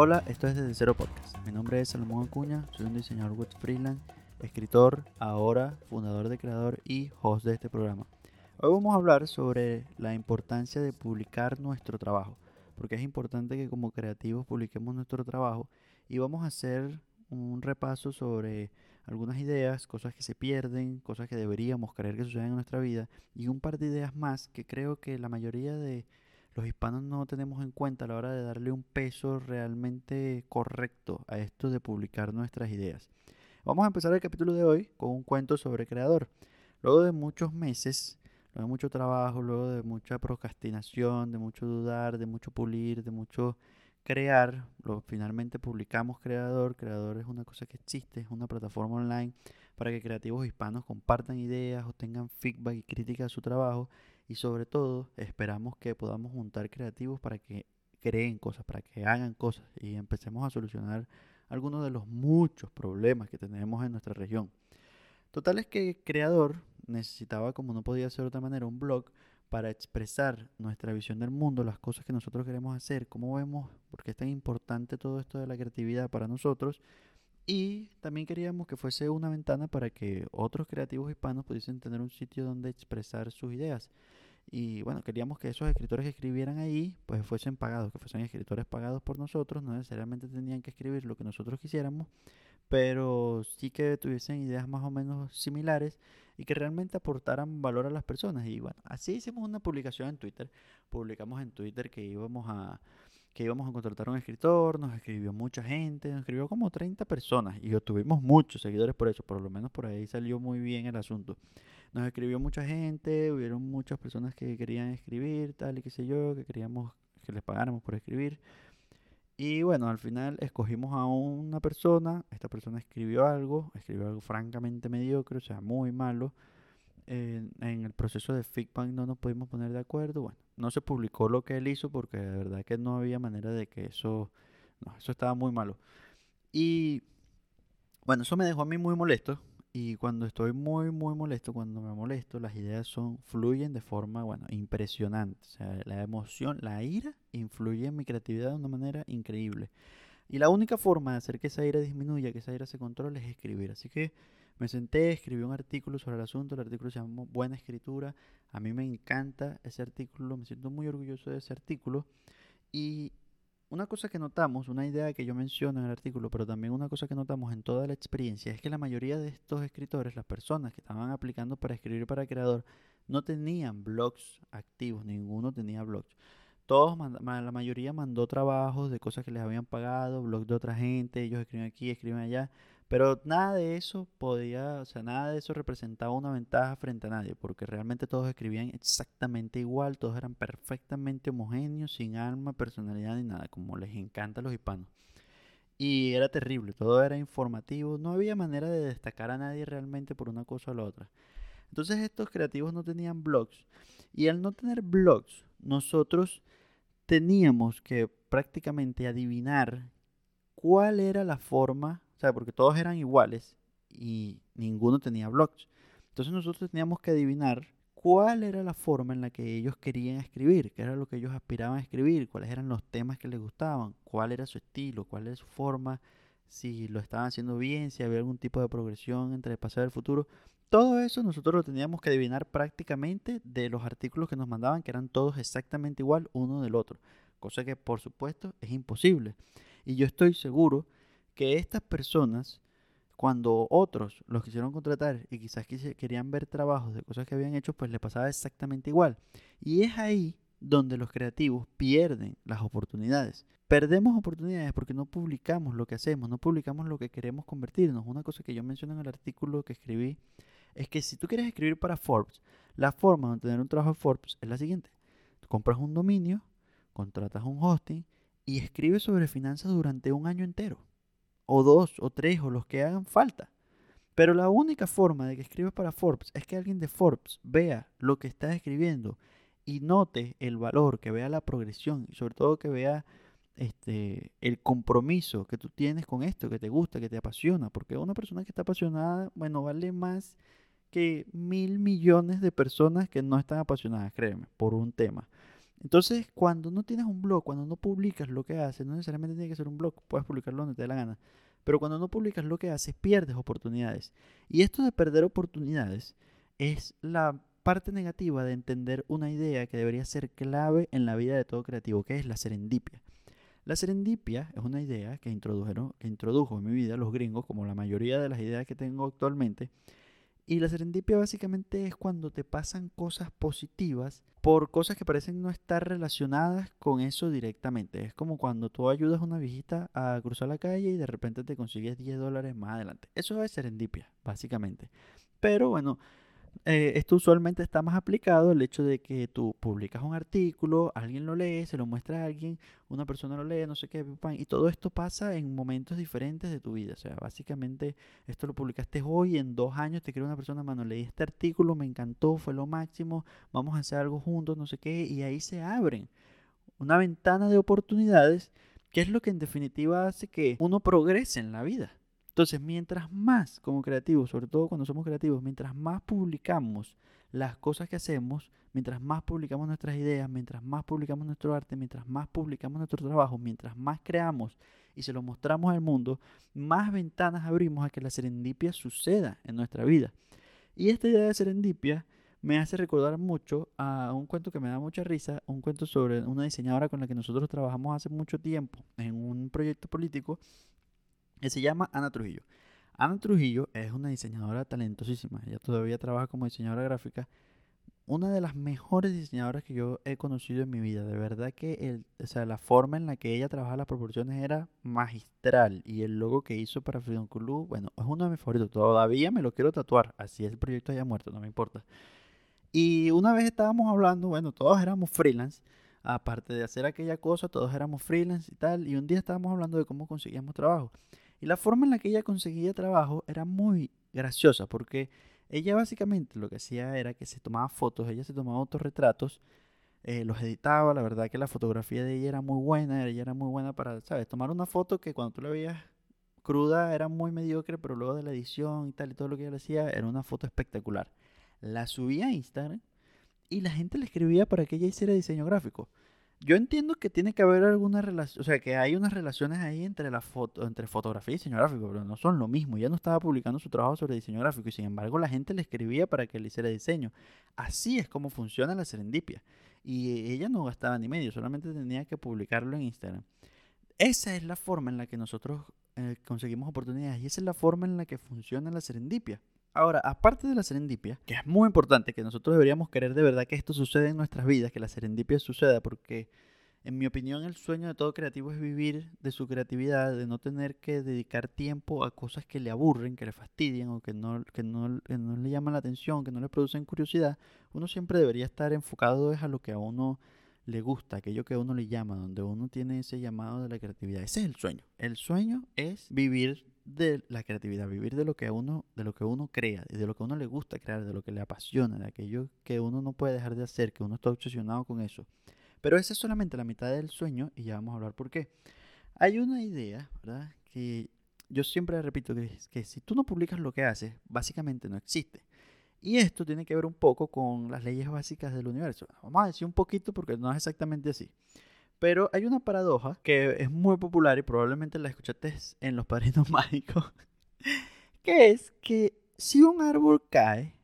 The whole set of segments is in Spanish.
Hola, esto es Desde Cero Podcast. Mi nombre es Salomón Acuña, soy un diseñador web freelance, escritor, ahora fundador de Creador y host de este programa. Hoy vamos a hablar sobre la importancia de publicar nuestro trabajo, porque es importante que como creativos publiquemos nuestro trabajo y vamos a hacer un repaso sobre algunas ideas, cosas que se pierden, cosas que deberíamos creer que suceden en nuestra vida y un par de ideas más que creo que la mayoría de los hispanos no tenemos en cuenta a la hora de darle un peso realmente correcto a esto de publicar nuestras ideas. Vamos a empezar el capítulo de hoy con un cuento sobre creador. Luego de muchos meses, luego de mucho trabajo, luego de mucha procrastinación, de mucho dudar, de mucho pulir, de mucho crear, lo, finalmente publicamos Creador. Creador es una cosa que existe, es una plataforma online para que creativos hispanos compartan ideas o tengan feedback y crítica a su trabajo. Y sobre todo, esperamos que podamos juntar creativos para que creen cosas, para que hagan cosas y empecemos a solucionar algunos de los muchos problemas que tenemos en nuestra región. Total es que Creador necesitaba, como no podía ser de otra manera, un blog para expresar nuestra visión del mundo, las cosas que nosotros queremos hacer, cómo vemos, por qué es tan importante todo esto de la creatividad para nosotros. Y también queríamos que fuese una ventana para que otros creativos hispanos pudiesen tener un sitio donde expresar sus ideas. Y bueno, queríamos que esos escritores que escribieran ahí, pues fuesen pagados, que fuesen escritores pagados por nosotros, no necesariamente tenían que escribir lo que nosotros quisiéramos, pero sí que tuviesen ideas más o menos similares y que realmente aportaran valor a las personas. Y bueno, así hicimos una publicación en Twitter. Publicamos en Twitter que íbamos a que íbamos a contratar a un escritor, nos escribió mucha gente, nos escribió como 30 personas y obtuvimos muchos seguidores por eso, por lo menos por ahí salió muy bien el asunto. Nos escribió mucha gente, hubieron muchas personas que querían escribir, tal y qué sé yo, que queríamos que les pagáramos por escribir. Y bueno, al final escogimos a una persona, esta persona escribió algo, escribió algo francamente mediocre, o sea, muy malo. En, el proceso de feedback no nos pudimos poner de acuerdo. Bueno, no se publicó lo que él hizo porque de verdad que no había manera de que eso, no, eso estaba muy malo. Y bueno, eso me dejó a mí muy molesto y cuando estoy muy, muy molesto, cuando me molesto, las ideas son, fluyen de forma, bueno, impresionante. O la emoción, la ira influye en mi creatividad de una manera increíble. Y la única forma de hacer que esa ira disminuya, que esa ira se controle, es escribir. Así que me senté, escribí un artículo sobre el asunto. El artículo se llama Buena Escritura. A mí me encanta ese artículo, me siento muy orgulloso de ese artículo. Y una cosa que notamos, una idea que yo menciono en el artículo, pero también una cosa que notamos en toda la experiencia, es que la mayoría de estos escritores, las personas que estaban aplicando para escribir para creador, no tenían blogs activos, ninguno tenía blogs. Todos, la mayoría mandó trabajos de cosas que les habían pagado, blogs de otra gente, ellos escriben aquí, escriben allá, pero nada de eso podía, o sea, nada de eso representaba una ventaja frente a nadie, porque realmente todos escribían exactamente igual, todos eran perfectamente homogéneos, sin alma, personalidad ni nada, como les encanta a los hispanos. Y era terrible, todo era informativo, no había manera de destacar a nadie realmente por una cosa o la otra. Entonces estos creativos no tenían blogs, y al no tener blogs, nosotros teníamos que prácticamente adivinar cuál era la forma o sea, porque todos eran iguales y ninguno tenía blogs. Entonces nosotros teníamos que adivinar cuál era la forma en la que ellos querían escribir, qué era lo que ellos aspiraban a escribir, cuáles eran los temas que les gustaban, cuál era su estilo, cuál era su forma, si lo estaban haciendo bien, si había algún tipo de progresión entre el pasado y el futuro. Todo eso nosotros lo teníamos que adivinar prácticamente de los artículos que nos mandaban, que eran todos exactamente igual uno del otro, cosa que por supuesto es imposible. Y yo estoy seguro que estas personas, cuando otros los quisieron contratar y quizás querían ver trabajos de cosas que habían hecho, pues le pasaba exactamente igual. Y es ahí donde los creativos pierden las oportunidades. Perdemos oportunidades porque no publicamos lo que hacemos, no publicamos lo que queremos convertirnos. Una cosa que yo menciono en el artículo que escribí es que si tú quieres escribir para Forbes, la forma de tener un trabajo en Forbes es la siguiente. compras un dominio, contratas un hosting y escribes sobre finanzas durante un año entero o dos, o tres, o los que hagan falta. Pero la única forma de que escribas para Forbes es que alguien de Forbes vea lo que estás escribiendo y note el valor, que vea la progresión y sobre todo que vea este, el compromiso que tú tienes con esto, que te gusta, que te apasiona. Porque una persona que está apasionada, bueno, vale más que mil millones de personas que no están apasionadas, créeme, por un tema. Entonces, cuando no tienes un blog, cuando no publicas lo que haces, no necesariamente tiene que ser un blog, puedes publicarlo donde te dé la gana. Pero cuando no publicas lo que haces, pierdes oportunidades. Y esto de perder oportunidades es la parte negativa de entender una idea que debería ser clave en la vida de todo creativo, que es la serendipia. La serendipia es una idea que introdujeron, que introdujo en mi vida los gringos, como la mayoría de las ideas que tengo actualmente. Y la serendipia básicamente es cuando te pasan cosas positivas por cosas que parecen no estar relacionadas con eso directamente. Es como cuando tú ayudas a una viejita a cruzar la calle y de repente te consigues 10 dólares más adelante. Eso es serendipia, básicamente. Pero bueno, eh, esto usualmente está más aplicado el hecho de que tú publicas un artículo, alguien lo lee, se lo muestra a alguien, una persona lo lee, no sé qué, y todo esto pasa en momentos diferentes de tu vida. O sea, básicamente esto lo publicaste hoy, en dos años te quiere una persona, mano, leí este artículo, me encantó, fue lo máximo, vamos a hacer algo juntos, no sé qué, y ahí se abren una ventana de oportunidades que es lo que en definitiva hace que uno progrese en la vida. Entonces, mientras más como creativos, sobre todo cuando somos creativos, mientras más publicamos las cosas que hacemos, mientras más publicamos nuestras ideas, mientras más publicamos nuestro arte, mientras más publicamos nuestro trabajo, mientras más creamos y se lo mostramos al mundo, más ventanas abrimos a que la serendipia suceda en nuestra vida. Y esta idea de serendipia me hace recordar mucho a un cuento que me da mucha risa, un cuento sobre una diseñadora con la que nosotros trabajamos hace mucho tiempo en un proyecto político que se llama Ana Trujillo. Ana Trujillo es una diseñadora talentosísima, ella todavía trabaja como diseñadora gráfica, una de las mejores diseñadoras que yo he conocido en mi vida. De verdad que el, o sea, la forma en la que ella trabaja las proporciones era magistral y el logo que hizo para Freedom Club, bueno, es uno de mis favoritos. Todavía me lo quiero tatuar, así es el proyecto haya muerto, no me importa. Y una vez estábamos hablando, bueno, todos éramos freelance aparte de hacer aquella cosa, todos éramos freelance y tal, y un día estábamos hablando de cómo conseguíamos trabajo. Y la forma en la que ella conseguía trabajo era muy graciosa porque ella básicamente lo que hacía era que se tomaba fotos, ella se tomaba autorretratos, eh, los editaba, la verdad que la fotografía de ella era muy buena, ella era muy buena para, ¿sabes? Tomar una foto que cuando tú la veías cruda era muy mediocre, pero luego de la edición y tal y todo lo que ella hacía era una foto espectacular. La subía a Instagram y la gente le escribía para que ella hiciera diseño gráfico. Yo entiendo que tiene que haber alguna relación, o sea, que hay unas relaciones ahí entre la foto, entre fotografía y diseño gráfico, pero no son lo mismo. Ella no estaba publicando su trabajo sobre diseño gráfico y sin embargo la gente le escribía para que le hiciera diseño. Así es como funciona la serendipia. Y ella no gastaba ni medio, solamente tenía que publicarlo en Instagram. Esa es la forma en la que nosotros eh, conseguimos oportunidades y esa es la forma en la que funciona la serendipia. Ahora, aparte de la serendipia, que es muy importante, que nosotros deberíamos querer de verdad que esto suceda en nuestras vidas, que la serendipia suceda, porque en mi opinión el sueño de todo creativo es vivir de su creatividad, de no tener que dedicar tiempo a cosas que le aburren, que le fastidian o que no, que no, que no le llaman la atención, que no le producen curiosidad. Uno siempre debería estar enfocado a lo que a uno le gusta, aquello que a uno le llama, donde uno tiene ese llamado de la creatividad. Ese es el sueño. El sueño es vivir de la creatividad, vivir de lo que uno, de lo que uno crea, de lo que uno le gusta crear, de lo que le apasiona, de aquello que uno no puede dejar de hacer, que uno está obsesionado con eso. Pero esa es solamente la mitad del sueño y ya vamos a hablar por qué. Hay una idea, ¿verdad? Que yo siempre repito que, que si tú no publicas lo que haces, básicamente no existe. Y esto tiene que ver un poco con las leyes básicas del universo. Vamos a decir un poquito porque no es exactamente así. Pero hay una paradoja que es muy popular y probablemente la escuchaste en Los Padrinos Mágicos, que es que si un árbol cae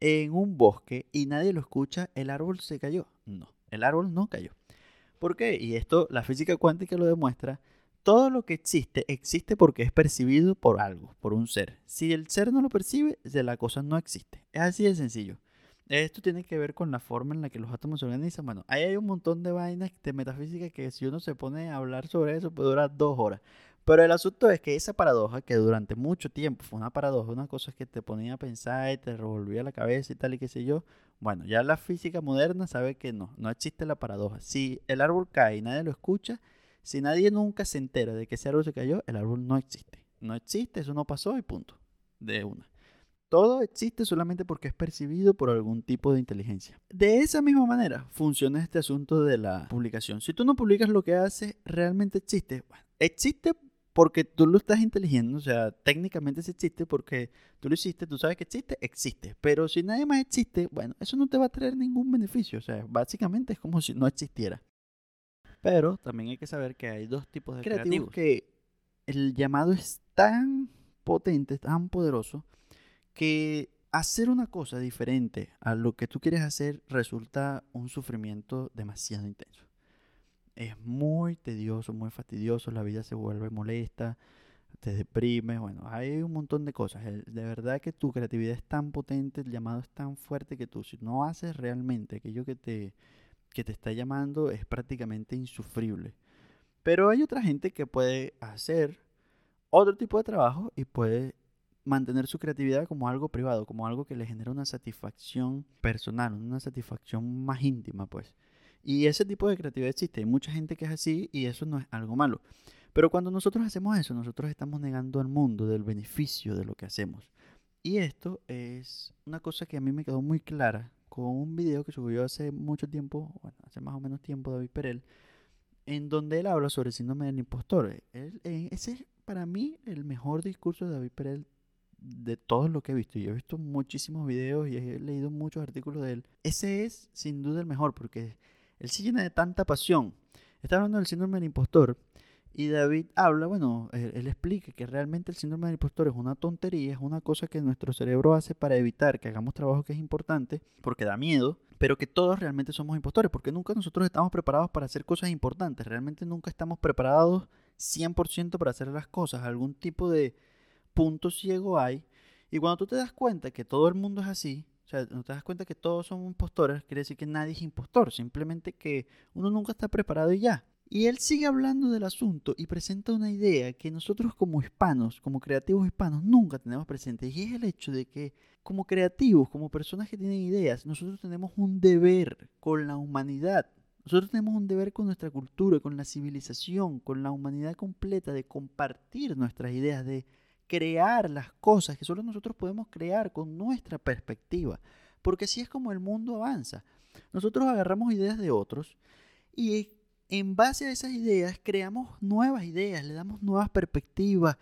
en un bosque y nadie lo escucha, el árbol se cayó. No, el árbol no cayó. ¿Por qué? Y esto la física cuántica lo demuestra. Todo lo que existe existe porque es percibido por algo, por un ser. Si el ser no lo percibe, la cosa no existe. Es así de sencillo. Esto tiene que ver con la forma en la que los átomos se organizan. Bueno, ahí hay un montón de vainas de metafísica que si uno se pone a hablar sobre eso puede durar dos horas. Pero el asunto es que esa paradoja, que durante mucho tiempo fue una paradoja, una cosa que te ponía a pensar y te revolvía la cabeza y tal y qué sé yo, bueno, ya la física moderna sabe que no, no existe la paradoja. Si el árbol cae y nadie lo escucha, si nadie nunca se entera de que ese árbol se cayó, el árbol no existe. No existe, eso no pasó y punto. De una. Todo existe solamente porque es percibido por algún tipo de inteligencia. De esa misma manera funciona este asunto de la publicación. Si tú no publicas lo que haces, realmente existe. Bueno, existe porque tú lo estás inteligiendo, o sea, técnicamente sí existe porque tú lo hiciste, tú sabes que existe, existe. Pero si nadie más existe, bueno, eso no te va a traer ningún beneficio, o sea, básicamente es como si no existiera. Pero también hay que saber que hay dos tipos de creativos, que el llamado es tan potente, tan poderoso, que hacer una cosa diferente a lo que tú quieres hacer resulta un sufrimiento demasiado intenso es muy tedioso, muy fastidioso, la vida se vuelve molesta, te deprime, bueno, hay un montón de cosas. De verdad que tu creatividad es tan potente, el llamado es tan fuerte que tú si no haces realmente aquello que te, que te está llamando es prácticamente insufrible. Pero hay otra gente que puede hacer otro tipo de trabajo y puede mantener su creatividad como algo privado, como algo que le genera una satisfacción personal, una satisfacción más íntima, pues. Y ese tipo de creatividad existe. Hay mucha gente que es así y eso no es algo malo. Pero cuando nosotros hacemos eso, nosotros estamos negando al mundo del beneficio de lo que hacemos. Y esto es una cosa que a mí me quedó muy clara con un video que subió hace mucho tiempo, bueno, hace más o menos tiempo David Perel, en donde él habla sobre el síndrome del impostor. Eh, ese es para mí el mejor discurso de David Perel de todo lo que he visto. Yo he visto muchísimos videos y he leído muchos artículos de él. Ese es sin duda el mejor porque él se llena de tanta pasión. Está hablando del síndrome del impostor. Y David habla, bueno, él, explica que realmente el síndrome del impostor es una tontería, es una cosa que nuestro cerebro hace para evitar que hagamos trabajo que es importante, porque da miedo, pero que todos realmente somos impostores, porque nunca nosotros estamos preparados para hacer cosas importantes, realmente nunca estamos preparados 100% para hacer las cosas, algún tipo de punto ciego hay, y cuando tú te das cuenta que todo el mundo es así, o sea, no te das cuenta que todos son impostores, quiere decir que nadie es impostor, simplemente que uno nunca está preparado y ya. Y él sigue hablando del asunto y presenta una idea que nosotros como hispanos, como creativos hispanos, nunca tenemos presente. Y es el hecho de que como creativos, como personas que tienen ideas, nosotros tenemos un deber con la humanidad. Nosotros tenemos un deber con nuestra cultura, con la civilización, con la humanidad completa, de compartir nuestras ideas, de crear las cosas que solo nosotros podemos crear con nuestra perspectiva. Porque así es como el mundo avanza. Nosotros agarramos ideas de otros y en base a esas ideas creamos nuevas ideas, le damos nuevas perspectivas,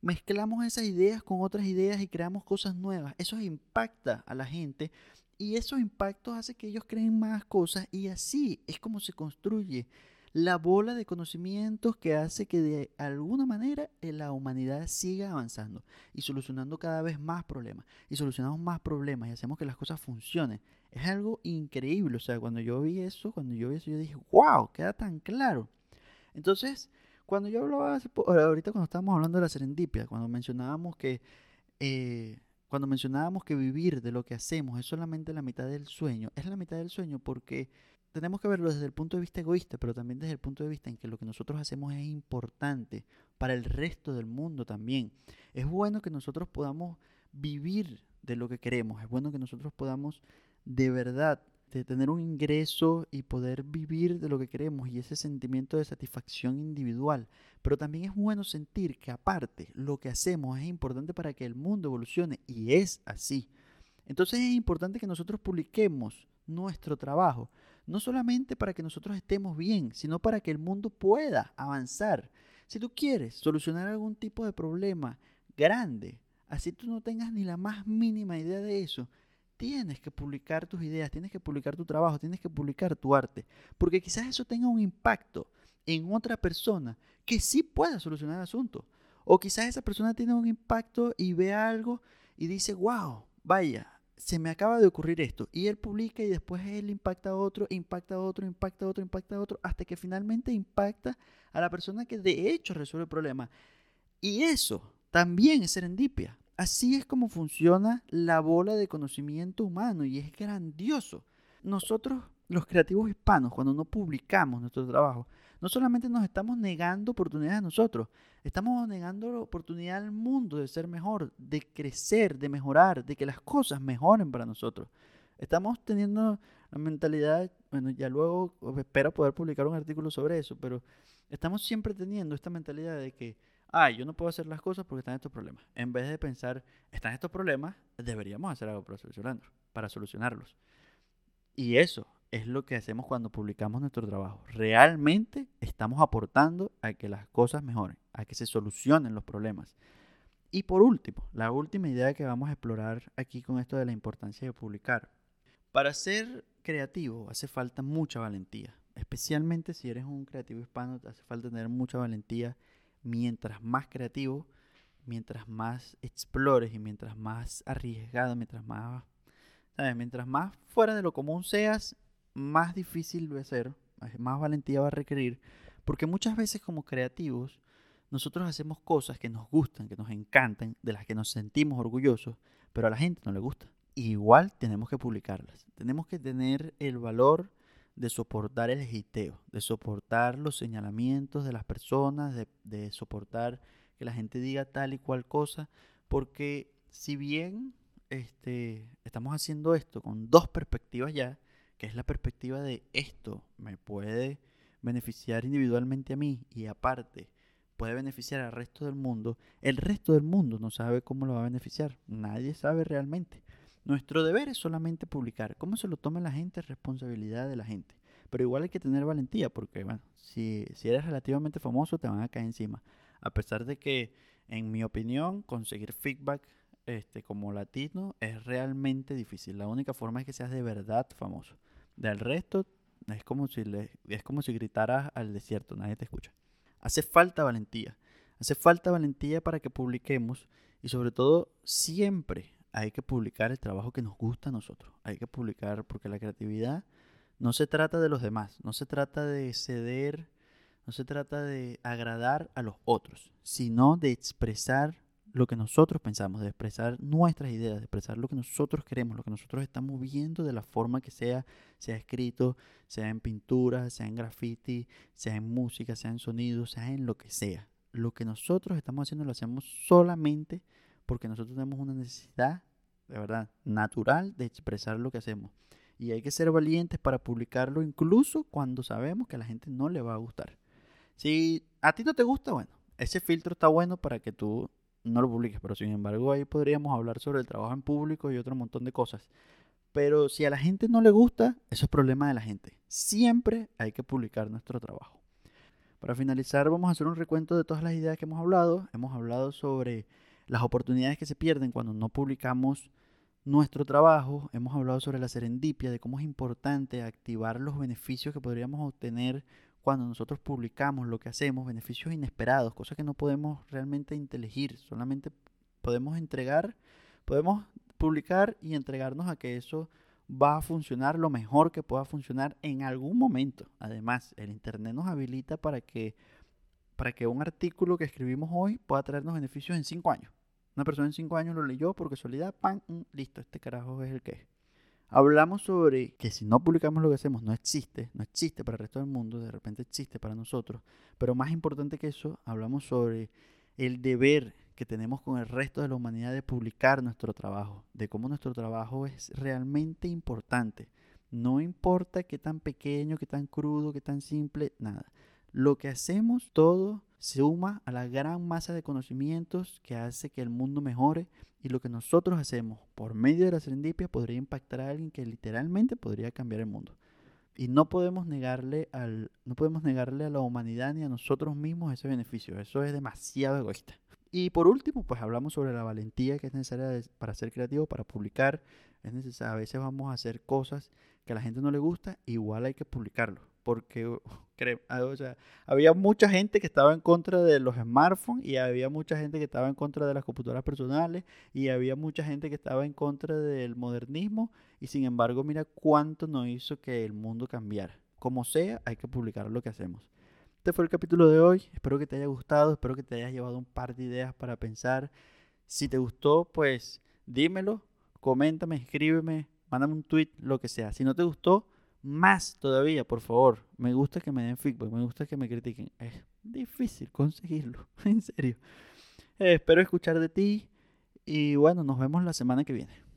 mezclamos esas ideas con otras ideas y creamos cosas nuevas. Eso impacta a la gente y esos impactos hace que ellos creen más cosas y así es como se construye la bola de conocimientos que hace que de alguna manera eh, la humanidad siga avanzando y solucionando cada vez más problemas y solucionamos más problemas y hacemos que las cosas funcionen. Es algo increíble, o sea, cuando yo vi eso, cuando yo vi eso, yo dije, wow, queda tan claro. Entonces, cuando yo hablaba, ahorita cuando estábamos hablando de la serendipia, cuando mencionábamos que... Eh, cuando mencionábamos que vivir de lo que hacemos es solamente la mitad del sueño, es la mitad del sueño porque tenemos que verlo desde el punto de vista egoísta, pero también desde el punto de vista en que lo que nosotros hacemos es importante para el resto del mundo también. Es bueno que nosotros podamos vivir de lo que queremos, es bueno que nosotros podamos de verdad tener un ingreso y poder vivir de lo que queremos y ese sentimiento de satisfacción individual. Pero también es bueno sentir que aparte lo que hacemos es importante para que el mundo evolucione y es así. Entonces es importante que nosotros publiquemos nuestro trabajo, no solamente para que nosotros estemos bien, sino para que el mundo pueda avanzar. Si tú quieres solucionar algún tipo de problema grande, así tú no tengas ni la más mínima idea de eso, tienes que publicar tus ideas, tienes que publicar tu trabajo, tienes que publicar tu arte, porque quizás eso tenga un impacto en otra persona que sí pueda solucionar el asunto. O quizás esa persona tiene un impacto y ve algo y dice, wow, vaya, se me acaba de ocurrir esto. Y él publica y después él impacta a otro, impacta a otro, impacta a otro, impacta a otro, hasta que finalmente impacta a la persona que de hecho resuelve el problema. Y eso también es serendipia. Así es como funciona la bola de conocimiento humano y es grandioso. Nosotros, los creativos hispanos, cuando no publicamos nuestro trabajo, no solamente nos estamos negando oportunidades a nosotros, estamos negando la oportunidad al mundo de ser mejor, de crecer, de mejorar, de que las cosas mejoren para nosotros. Estamos teniendo la mentalidad, bueno, ya luego espero poder publicar un artículo sobre eso, pero estamos siempre teniendo esta mentalidad de que, ah, yo no puedo hacer las cosas porque están estos problemas. En vez de pensar, están estos problemas, deberíamos hacer algo para solucionarlos. Para solucionarlos. Y eso es lo que hacemos cuando publicamos nuestro trabajo. Realmente estamos aportando a que las cosas mejoren, a que se solucionen los problemas. Y por último, la última idea que vamos a explorar aquí con esto de la importancia de publicar. Para ser creativo hace falta mucha valentía, especialmente si eres un creativo hispano, hace falta tener mucha valentía. Mientras más creativo, mientras más explores y mientras más arriesgado, mientras más, ¿sabes? Mientras más fuera de lo común seas, más difícil a ser, más valentía va a requerir, porque muchas veces como creativos nosotros hacemos cosas que nos gustan, que nos encantan, de las que nos sentimos orgullosos, pero a la gente no le gusta. Igual tenemos que publicarlas. Tenemos que tener el valor de soportar el hiteo, de soportar los señalamientos de las personas, de, de soportar que la gente diga tal y cual cosa, porque si bien este, estamos haciendo esto con dos perspectivas ya, que es la perspectiva de esto me puede beneficiar individualmente a mí y aparte puede beneficiar al resto del mundo, el resto del mundo no sabe cómo lo va a beneficiar. Nadie sabe realmente. Nuestro deber es solamente publicar. Cómo se lo toma la gente es responsabilidad de la gente. Pero igual hay que tener valentía porque, bueno, si, si eres relativamente famoso te van a caer encima. A pesar de que, en mi opinión, conseguir feedback este, como latino es realmente difícil. La única forma es que seas de verdad famoso. Del resto, es como si, es como si gritaras al desierto, nadie te escucha. Hace falta valentía. Hace falta valentía para que publiquemos y sobre todo siempre hay que publicar el trabajo que nos gusta a nosotros. Hay que publicar porque la creatividad no se trata de los demás, no se trata de ceder, no se trata de agradar a los otros, sino de expresar lo que nosotros pensamos, de expresar nuestras ideas, de expresar lo que nosotros queremos, lo que nosotros estamos viendo de la forma que sea, sea escrito, sea en pintura, sea en graffiti, sea en música, sea en sonido, sea en lo que sea. Lo que nosotros estamos haciendo lo hacemos solamente porque nosotros tenemos una necesidad, de verdad, natural de expresar lo que hacemos. Y hay que ser valientes para publicarlo incluso cuando sabemos que a la gente no le va a gustar. Si a ti no te gusta, bueno, ese filtro está bueno para que tú no lo publiques, pero sin embargo ahí podríamos hablar sobre el trabajo en público y otro montón de cosas. Pero si a la gente no le gusta, eso es problema de la gente. Siempre hay que publicar nuestro trabajo. Para finalizar, vamos a hacer un recuento de todas las ideas que hemos hablado. Hemos hablado sobre las oportunidades que se pierden cuando no publicamos nuestro trabajo. Hemos hablado sobre la serendipia, de cómo es importante activar los beneficios que podríamos obtener cuando nosotros publicamos lo que hacemos, beneficios inesperados, cosas que no podemos realmente inteligir, solamente podemos entregar, podemos publicar y entregarnos a que eso va a funcionar lo mejor que pueda funcionar en algún momento. Además, el Internet nos habilita para que, para que un artículo que escribimos hoy pueda traernos beneficios en cinco años. Una persona en cinco años lo leyó por casualidad. Mm, listo, este carajo es el que es. Hablamos sobre que si no publicamos lo que hacemos no existe, no existe para el resto del mundo, de repente existe para nosotros. Pero más importante que eso, hablamos sobre el deber que tenemos con el resto de la humanidad de publicar nuestro trabajo, de cómo nuestro trabajo es realmente importante. No importa qué tan pequeño, qué tan crudo, qué tan simple, nada. Lo que hacemos todo suma a la gran masa de conocimientos que hace que el mundo mejore y lo que nosotros hacemos por medio de la serendipia podría impactar a alguien que literalmente podría cambiar el mundo. Y no podemos negarle al no podemos negarle a la humanidad ni a nosotros mismos ese beneficio. Eso es demasiado egoísta. Y por último, pues hablamos sobre la valentía que es necesaria para ser creativo, para publicar. Es necesario, a veces vamos a hacer cosas que a la gente no le gusta, igual hay que publicarlo porque ah, había mucha gente que estaba en contra de los smartphones y había mucha gente que estaba en contra de las computadoras personales y había mucha gente que estaba en contra del modernismo y sin embargo mira cuánto nos hizo que el mundo cambiara. Como sea, hay que publicar lo que hacemos. Este fue el capítulo de hoy, espero que te haya gustado, espero que te hayas llevado un par de ideas para pensar. Si te gustó, pues dímelo, coméntame, escríbeme, mándame un tweet, lo que sea. Si no te gustó, más todavía, por favor. Me gusta que me den feedback, me gusta que me critiquen. Es difícil conseguirlo, en serio. espero escuchar de ti y bueno, nos vemos la semana que viene.